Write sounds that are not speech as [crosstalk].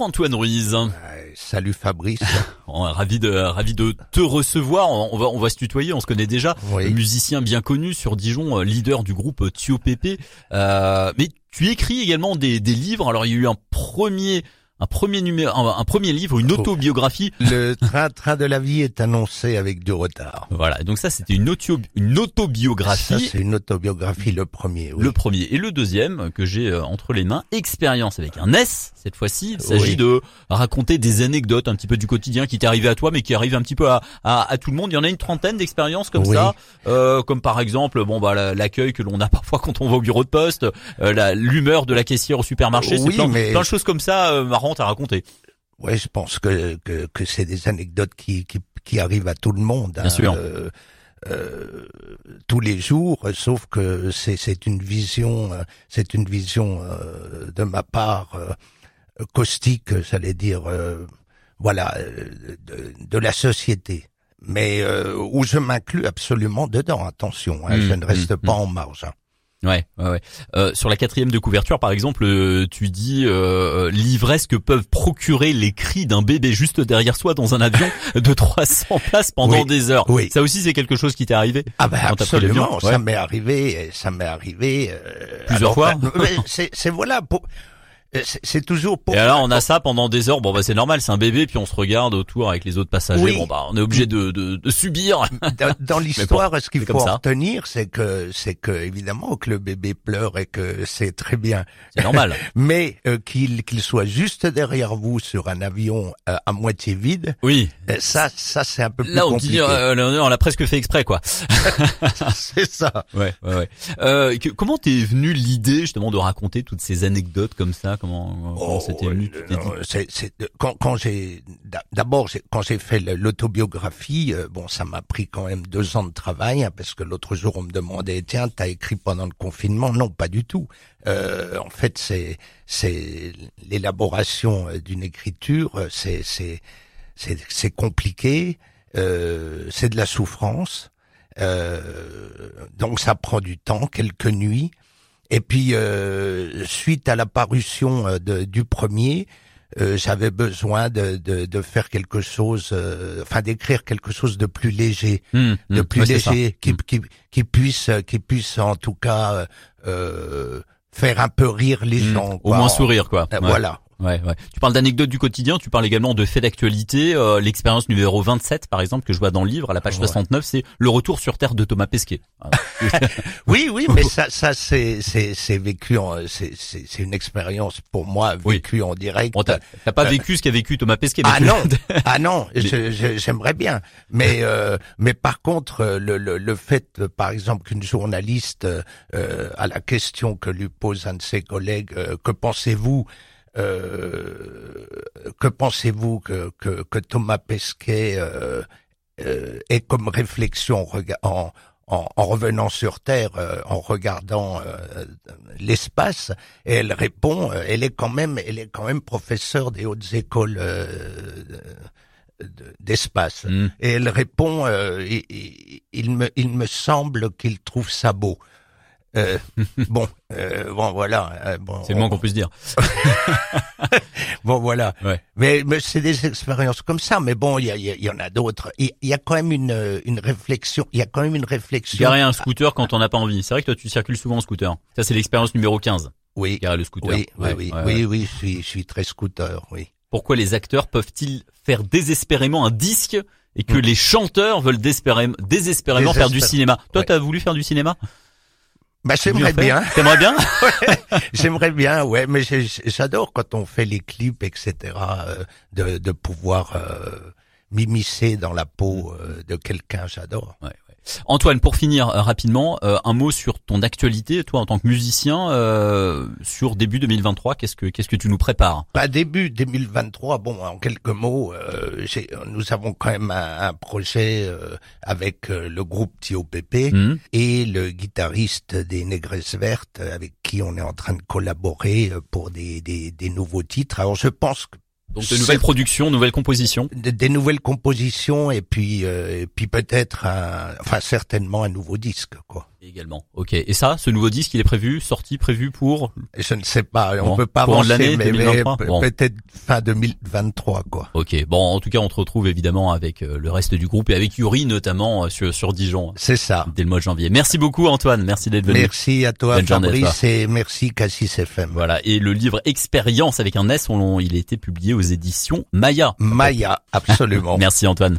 Bonjour Antoine Ruiz. salut Fabrice. [laughs] ravi de ravi de te recevoir. On va on va se tutoyer, on se connaît déjà. Oui. Musicien bien connu sur Dijon, euh, leader du groupe Tio Pépé. Euh, mais tu écris également des, des livres. Alors il y a eu un premier un premier numéro, un, premier livre, une Oh. autobiographie. Le train, train de la vie est annoncé avec du retard. Voilà. Donc ça, c'était une auto, une Ça, autobiographie. c'est une autobiographie, le premier. Oui. Le premier et le deuxième que j'ai euh, entre les mains, expérience avec un S cette fois-ci. Il s'agit Oui. de raconter des anecdotes un petit peu du quotidien qui t'est arrivé à toi, mais qui arrive un petit peu à, à, à tout le monde. Il y en a une trentaine d'expériences comme Oui. ça, euh, comme par exemple, bon bah la- l'accueil que l'on a [laughs] parfois quand on va au bureau de poste, euh, la- l'humeur de la caissière au supermarché, c'est plein, mais- plein de choses comme ça euh, marrantes à raconter. Ouais, je pense que que, que c'est des anecdotes qui, qui qui arrivent à tout le monde. Bien sûr. euh, euh, tous les jours, sauf que c'est c'est une vision, euh, c'est une vision euh, de ma part euh, caustique, j'allais dire, euh, voilà, de, de la société. Mais euh, où je m'inclus absolument dedans. Attention, hein, Mmh, je ne reste mmh, pas en marge. hein. Ouais, ouais, ouais. Euh, sur la quatrième de couverture, par exemple, euh, tu dis euh, l'ivresse que peuvent procurer les cris d'un bébé juste derrière soi dans un avion [laughs] de 300 places pendant Oui, des heures. oui. Ça aussi, c'est quelque chose qui t'est arrivé. Ah ben l'avion, absolument, ouais. ça m'est arrivé, ça m'est arrivé euh, Plusieurs fois C'est voilà, pour- euh, c'est c'est toujours pour. Et alors, on a ça pendant des heures. Bon, bah c'est normal, c'est un bébé, puis on se regarde autour avec les autres passagers. Oui. Bon, bah on est obligé de, de, de subir. Dans, dans [laughs] l'histoire, ce qu'il faut retenir, c'est que c'est que évidemment que le bébé pleure et que c'est très bien, C'est normal. [laughs] mais euh, qu'il qu'il soit juste derrière vous sur un avion euh, à moitié vide, Oui. euh, ça ça c'est un peu plus Là, on compliqué. dit, euh, on l'a presque fait exprès, quoi. [laughs] c'est ça. Ouais, ouais, ouais. Euh, que- comment t'es venu l'idée justement de raconter toutes ces anecdotes comme ça Comment, comment c'était Oh, venu c'est- c'est- quand, quand j'ai d'a- d'abord j'ai- quand j'ai fait l'autobiographie, euh, bon ça m'a pris quand même deux ans de travail hein, parce que l'autre jour on me demandait tiens t'as écrit pendant le confinement? Non pas du tout. Euh, en fait c'est c'est l'élaboration euh, d'une écriture euh, c'est c'est c'est c'est compliqué euh, c'est de la souffrance euh, donc ça prend du temps quelques nuits et puis, euh, suite à la parution euh, de- du premier, euh, j'avais besoin de, de, de faire quelque chose, euh, enfin d'écrire quelque chose de plus léger, Hum, de hum, plus léger, qui, Hum. qui, qui puisse, qui puisse en tout cas euh, euh, faire un peu rire les gens. Au quoi. moins sourire, quoi. Euh, Ouais. Voilà. Ouais, ouais. Tu parles d'anecdotes du quotidien, tu parles également de faits d'actualité. Euh, L'expérience numéro 27, par exemple, que je vois dans le livre, à la page Ouais. 69, c'est le retour sur Terre de Thomas Pesquet. [laughs] Oui, oui, mais [laughs] ça, ça c'est, c'est, c'est vécu, en, c'est, c'est, c'est une expérience pour moi Oui. vécue en direct. Bon, t'as pas vécu ce qu'a vécu Thomas Pesquet. mais Euh, [laughs] Ah non, ah non, j'aimerais bien, mais euh, mais par contre euh, le, le, le fait, euh, par exemple, qu'une journaliste euh, à la question que lui pose un de ses collègues, euh, que pensez-vous, euh, que pensez-vous que, que que Thomas Pesquet euh, euh, ait comme réflexion en, en en, en revenant sur Terre, euh, en regardant euh, l'espace, et elle répond, elle est quand même, elle est quand même professeure des hautes écoles euh, de- d'espace. Hum. Et elle répond, euh, il- il me, il me semble qu'il trouve ça beau. Euh, bon, euh, bon voilà. euh, bon, C'est le moins qu'on puisse dire. [laughs] Bon voilà. Ouais. Mais, mais c'est des expériences comme ça. Mais bon, il y, a- y a- il y en a d'autres. Il y a quand même une, une réflexion. Il y a quand même une réflexion. Garer un scooter quand on n'a pas envie. C'est vrai que toi, tu circules souvent en scooter. Ça, c'est l'expérience numéro 15. Oui, Garer le scooter. oui, oui, Ouais, oui, ouais, oui, je suis, je suis très scooter. Oui. Pourquoi les acteurs peuvent-ils faire désespérément un disque et que Hum. les chanteurs veulent désespérément, désespérément faire du cinéma? Toi, Ouais. t'as voulu faire du cinéma? Bah, j'aimerais bien. T'aimerais bien? [laughs] J'aimerais bien, ouais, mais j'adore quand on fait les clips, etc., euh, de, de pouvoir euh, m'immiscer dans la peau euh, de quelqu'un, j'adore. Ouais, ouais. Antoine, pour finir euh, rapidement, euh, un mot sur ton actualité, toi en tant que musicien, euh, sur début 2023, qu'est-ce que qu'est-ce que tu nous prépares? Pas début 2023, bon, en quelques mots, euh, j'ai- nous avons quand même un, un projet euh, avec le groupe Tio Pépé Hum et le guitariste des Négresses Vertes, avec qui on est en train de collaborer pour des, des, des nouveaux titres. Alors je pense que Donc de nouvelles productions, nouvelles compositions. Des, des nouvelles compositions et puis euh, et puis peut-être un, enfin certainement un nouveau disque quoi. Également. Ok. Et ça, ce nouveau disque, il est prévu, sorti, prévu pour Je ne sais pas, on Bon, peut pas avancer, l'année mais, mais 2023, pe- bon. peut-être fin 2023 quoi. Ok. Bon, en tout cas, on te retrouve évidemment avec euh, le reste du groupe et avec Yuri notamment euh, sur, sur Dijon C'est ça. dès le mois de janvier. Merci beaucoup Antoine. Merci d'être venu. Merci à toi Bonne journée à Fabrice et merci Cassis FM. Voilà. Et le livre Expérience avec un S, on, il a été publié aux éditions Maya. Maya, absolument. [laughs] Merci Antoine.